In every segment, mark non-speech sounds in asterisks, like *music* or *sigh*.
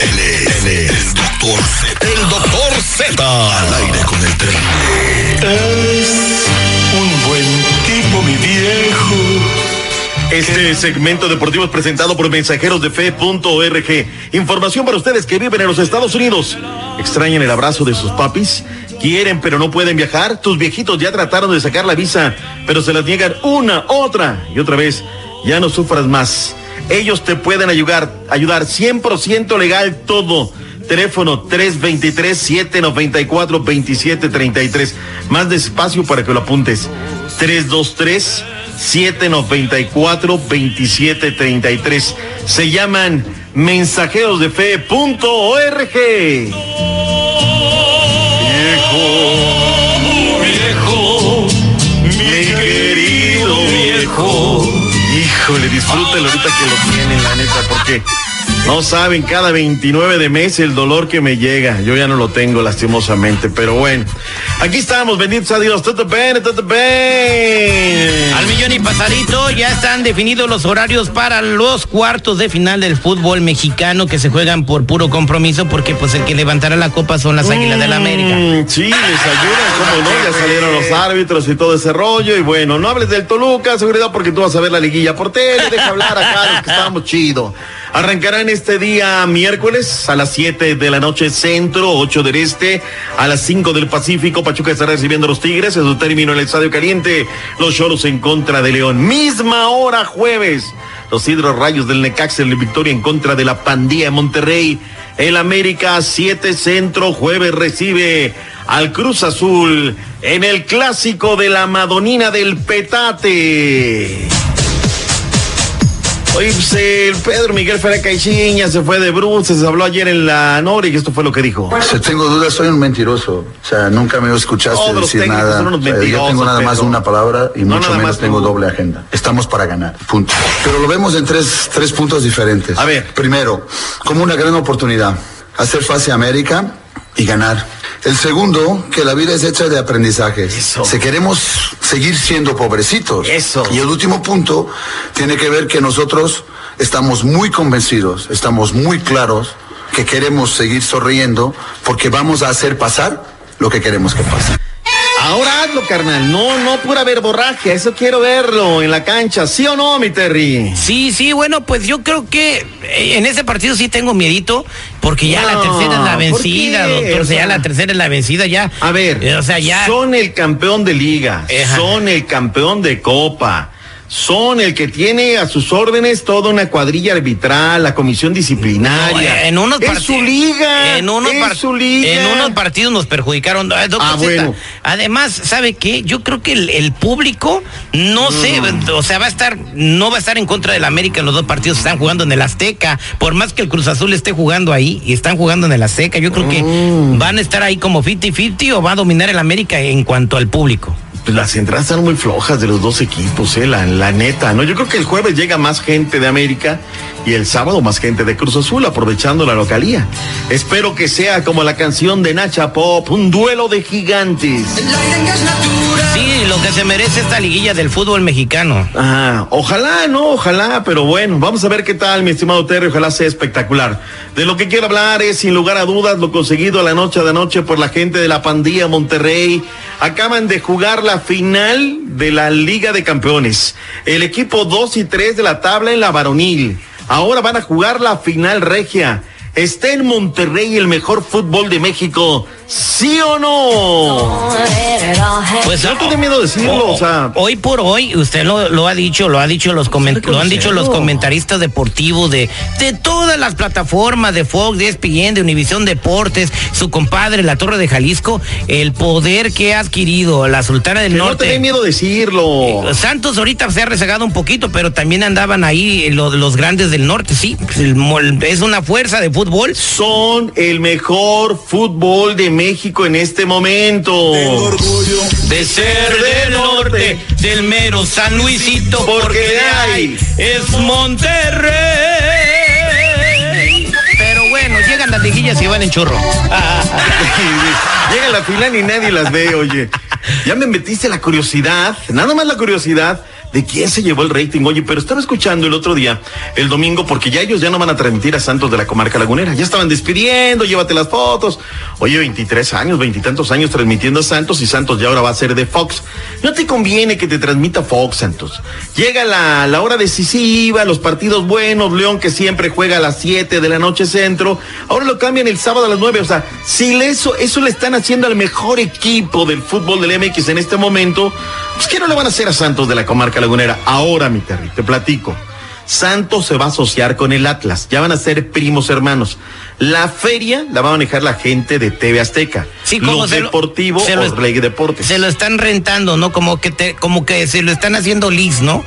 Él es, él es el doctor Z. El doctor Z. Al aire con el terrible. Es un buen tipo, mi viejo. Este segmento deportivo es presentado por mensajeros de fe.org. Información para ustedes que viven en los Estados Unidos. ¿Extrañan el abrazo de sus papis? ¿Quieren pero no pueden viajar? Tus viejitos ya trataron de sacar la visa, pero se las niegan una, otra y otra vez. Ya no sufras más. Ellos te pueden ayudar, ayudar 100% legal todo. Teléfono 323-794-2733. Más despacio para que lo apuntes. 323-794-2733. Se llaman mensajeros que lo tienen, la neta, porque no saben cada 29 de mes el dolor que me llega. Yo ya no lo tengo, lastimosamente, pero bueno. Aquí estamos, benditos a Dios. Todo bien, todo bien. Pasadito ya están definidos los horarios para los cuartos de final del fútbol mexicano que se juegan por puro compromiso porque pues el que levantará la copa son las Águilas del América. Mm, sí, les ayudan, cómo no, ya salieron los árbitros y todo ese rollo. Y bueno, no hables del Toluca, seguridad, porque tú vas a ver la liguilla por tele. Deja hablar acá, los que estábamos chido. Arrancarán este día miércoles a las 7 de la noche centro, 8 del este, a las 5 del Pacífico. Pachuca estará recibiendo a los Tigres en su término en el Estadio Caliente. Los Choros en contra de León. Misma hora jueves. Los Hidros Rayos del Necaxa en victoria en contra de la Pandilla de Monterrey. El América 7 Centro jueves recibe al Cruz Azul en el clásico de la Madonina del Petate. Oye, pues el Pedro Miguel Ferrer Caixinha se fue de bruces, habló ayer en la Nori y esto fue lo que dijo. Si tengo dudas, soy un mentiroso. O sea, nunca me escuchaste Todos decir nada. O sea, yo tengo nada más Pedro. una palabra y No, mucho menos más tengo doble agenda. Estamos para ganar, punto. Pero lo vemos en tres, tres puntos diferentes. A ver. Primero, como una gran oportunidad, hacer fase a América y ganar. El segundo, que la vida es hecha de aprendizajes. Eso. Si queremos seguir siendo pobrecitos. Eso. Y el último punto tiene que ver que nosotros estamos muy convencidos, estamos muy claros que queremos seguir sonriendo porque vamos a hacer pasar lo que queremos que pase. Ahora hazlo, carnal. No, no pura verborragia. Eso quiero verlo en la cancha. ¿Sí o no, mi Terry? Sí, sí, bueno, pues yo creo que eh, en ese partido sí tengo miedito, porque ya la tercera es la ¿por vencida, doctor. O sea, ya la tercera es la vencida, ya. A ver, Eh, o sea, ya. son el campeón de liga, son el campeón de copa, son el que tiene a sus órdenes toda una cuadrilla arbitral, la comisión disciplinaria. No, en unos es su liga, en unos es su liga. en unos partidos nos perjudicaron Ah, Zeta, bueno. además sabe qué yo creo que el, el público no sé o sea va a estar no va a estar en contra del América en los dos partidos que están jugando en el Azteca por más que el Cruz Azul esté jugando ahí y están jugando en el Azteca yo creo que Mm. van a estar ahí como 50-50 o va a dominar el América en cuanto al público Pues las entradas están muy flojas de los dos equipos, eh, la, la neta, ¿no? Yo creo que el jueves llega más gente de América y el sábado más gente de Cruz Azul, aprovechando la localía. Espero que sea como la canción de Nacha Pop, un duelo de gigantes. sí lo que se merece esta liguilla del fútbol mexicano Ah, ojalá, no, ojalá, pero bueno, vamos a ver qué tal, mi estimado Terry, ojalá sea espectacular. De lo que quiero hablar es, sin lugar a dudas, lo conseguido la noche de anoche por la gente de la pandilla Monterrey. Acaban de jugar la final de la Liga de Campeones. El equipo 2 y 3 de la tabla en la varonil. Ahora van a jugar la final regia. ¿Está en Monterrey el mejor fútbol de México? ¿Sí o no? Pues No tiene miedo decirlo, o sea. Hoy por hoy, usted lo, lo ha dicho, lo ha dicho los comen- lo han dicho los comentaristas deportivos de, de todas las plataformas de Fox, de ESPN, de Univisión Deportes, su compadre, la Torre de Jalisco, el poder que ha adquirido la Sultana del Que no Norte. te dé miedo decirlo. Santos ahorita se ha rezagado un poquito, pero también andaban ahí los, los grandes del norte, sí. Mol- es una fuerza de fútbol. son el mejor fútbol de México en este momento. De ser del norte, del mero San Luisito, porque de ahí es Monterrey. Pero bueno, llegan las liguillas y van en churro. *laughs* Llega la final y nadie las ve, oye. Ya me metiste la curiosidad, nada más la curiosidad de quién se llevó el rating. Oye, pero estaba escuchando el otro día, el domingo, porque ya ellos ya no van a transmitir a Santos de la comarca lagunera. Ya estaban despidiendo, llévate las fotos. Oye, 23 años, veintitantos años transmitiendo a Santos y Santos ya ahora va a ser de Fox. No te conviene que te transmita Fox, Santos. Llega la, la hora decisiva, los partidos buenos, León que siempre juega a las 7 de la noche centro. Ahora lo cambian el sábado a las 9. O sea, si eso, eso le están haciendo al mejor equipo del fútbol del MX en este momento, pues ¿qué no le van a hacer a Santos de la comarca lagunera? Ahora, mi Terry, te platico. Santos se va a asociar con el Atlas, ya van a ser primos hermanos. La feria la va a manejar la gente de TV Azteca. Sí, como Los se lo- Deportes. Se lo están rentando, ¿no? Como que te, como que se lo están haciendo lis, ¿no?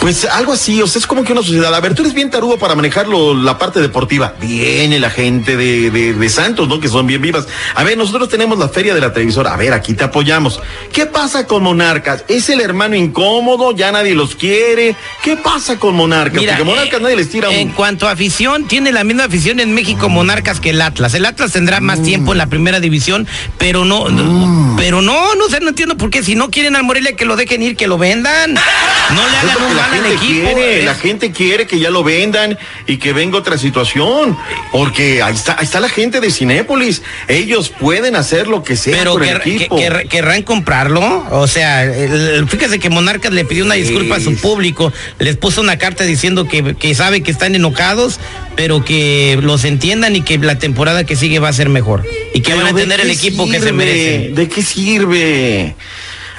Pues algo así, o sea, es como que una sociedad. A ver, tú eres bien tarugo para manejarlo, la parte deportiva. Viene la gente de, de, de Santos, ¿no? Que son bien vivas. A ver, nosotros tenemos la feria de la televisora. A ver, aquí te apoyamos. ¿Qué pasa con Monarcas? ¿Es el hermano incómodo? ¿Ya nadie los quiere? ¿Qué pasa con Monarcas? Porque Monarcas eh, nadie les tira En un... cuanto a afición, tiene la misma afición en México Monarcas que el Atlas. El Atlas tendrá más tiempo en la primera división, pero no, no- pero no, no sé, no entiendo por qué. Si no quieren al Morelia, que lo dejen ir, que lo vendan. *laughs* No le hagan un la gente equipo. quiere, Es- la gente quiere que ya lo vendan y que venga otra situación, porque ahí está, ahí está la gente de Cinépolis, ellos pueden hacer lo que sea Pero quer- equipo. quer- querrán comprarlo. O sea, el- fíjese que Monarcas le pidió una disculpa a su público. Les puso una carta diciendo que, que sabe que están enojados, pero que los entiendan y que la temporada que sigue va a ser mejor. Y que van a ¿de tener el equipo que se merece. ¿De qué sirve?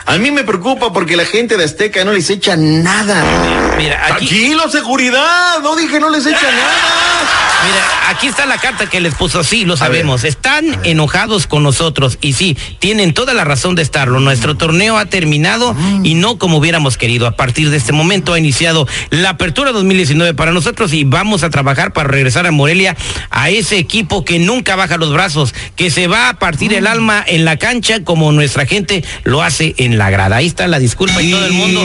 A mí me preocupa porque la gente de Azteca no les echa nada. Mira, aquí- Tranquilo, seguridad. No dije no les echa nada. Mira, aquí está la carta que les puso, sí, lo sabemos. Están enojados con nosotros y sí, tienen toda la razón de estarlo. Nuestro torneo ha terminado y no como hubiéramos querido. A partir de este momento ha iniciado la apertura 2019 para nosotros y vamos a trabajar para regresar a Morelia a ese equipo que nunca baja los brazos, que se va a partir el alma en la cancha como nuestra gente lo hace en la grada. Ahí está la disculpa y todo el mundo.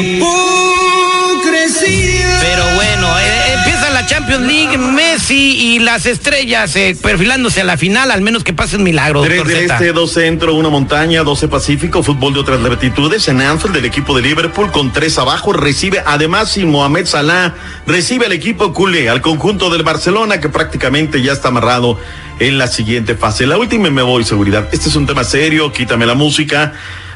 Pero bueno, eh, la Champions League, Messi y las estrellas eh, perfilándose a la final, al menos que pase un milagro. Tres del este, dos centro, una montaña, 12 pacífico, fútbol de otras latitudes. En Anfield, el equipo de Liverpool con tres abajo recibe, además, y Mohamed Salah recibe al equipo culé, al conjunto del Barcelona, que prácticamente ya está amarrado en la siguiente fase. La última y me voy, seguridad. Este es un tema serio, quítame la música.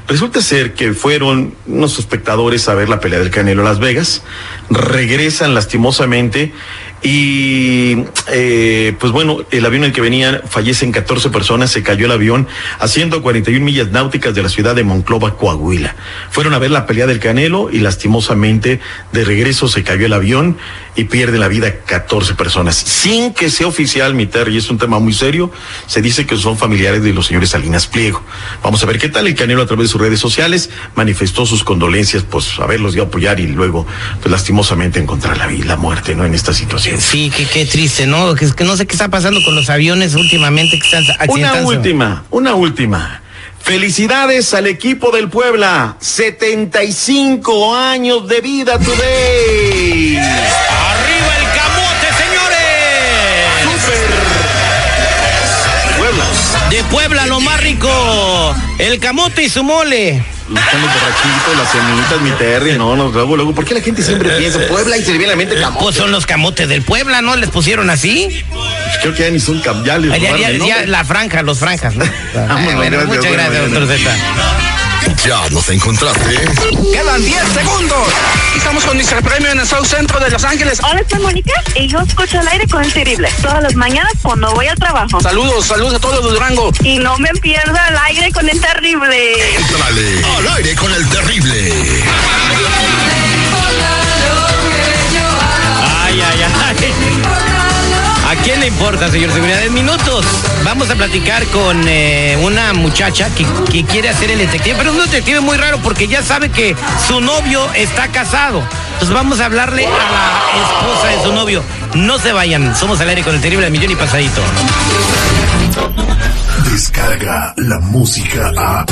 Resulta ser que fueron unos espectadores a ver la pelea del Canelo a Las Vegas, regresan lastimosamente y eh, pues bueno, el avión en el que venían fallecen 14 personas, se cayó el avión a 141 millas náuticas de la ciudad de Monclova, Coahuila. Fueron a ver la pelea del Canelo y lastimosamente de regreso se cayó el avión y pierden la vida 14 personas. Sin que sea oficial, mi Terry, es un tema muy serio, se dice que son familiares de los señores Salinas Pliego. Vamos a ver qué tal el Canelo a través de sus redes sociales manifestó sus condolencias, pues a verlos y apoyar y luego, pues lastimosamente encontrar la la muerte, ¿no? En esta situación. Sí, qué, qué triste, ¿no? Que, que no sé qué está pasando con los aviones últimamente que están Una última, una última. Felicidades al equipo del Puebla. 75 años de vida today. De Puebla, lo más rico. El camote y su mole. Están los borrachitos, las semitas, mi Terry. No, no, luego, luego. ¿Por qué la gente siempre piensa Puebla y se le viene a la mente camote? Pues son los camotes del Puebla, ¿no? ¿Les pusieron así? Creo que ya ni son cam- ya Ya, ya- la franja, los franjas, ¿no? Vámonos, *laughs* Ah, bueno, gracias, muchas gracias, doctor Z. Ya nos encontraste. Quedan 10 segundos. Estamos con Mr. Premio en el South Centro de Los Ángeles. Hola, soy Mónica y yo escucho el aire con el terrible. Todas las mañanas cuando voy al trabajo. Saludos, saludos a todos los Durango. Y no me pierdo el aire con el terrible. Entrale al aire con el terrible. ¿A quién le importa, señor Seguridad? En minutos vamos a platicar con eh, una muchacha que, que quiere hacer el detective, pero es un detective muy raro porque ya sabe que su novio está casado. Entonces vamos a hablarle a la esposa de su novio. No se vayan, somos al aire con el terrible de millón y pasadito. Descarga la música a.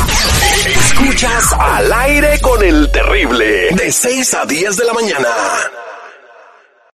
Escuchas al aire con el terrible. De 6 a 10 de la mañana.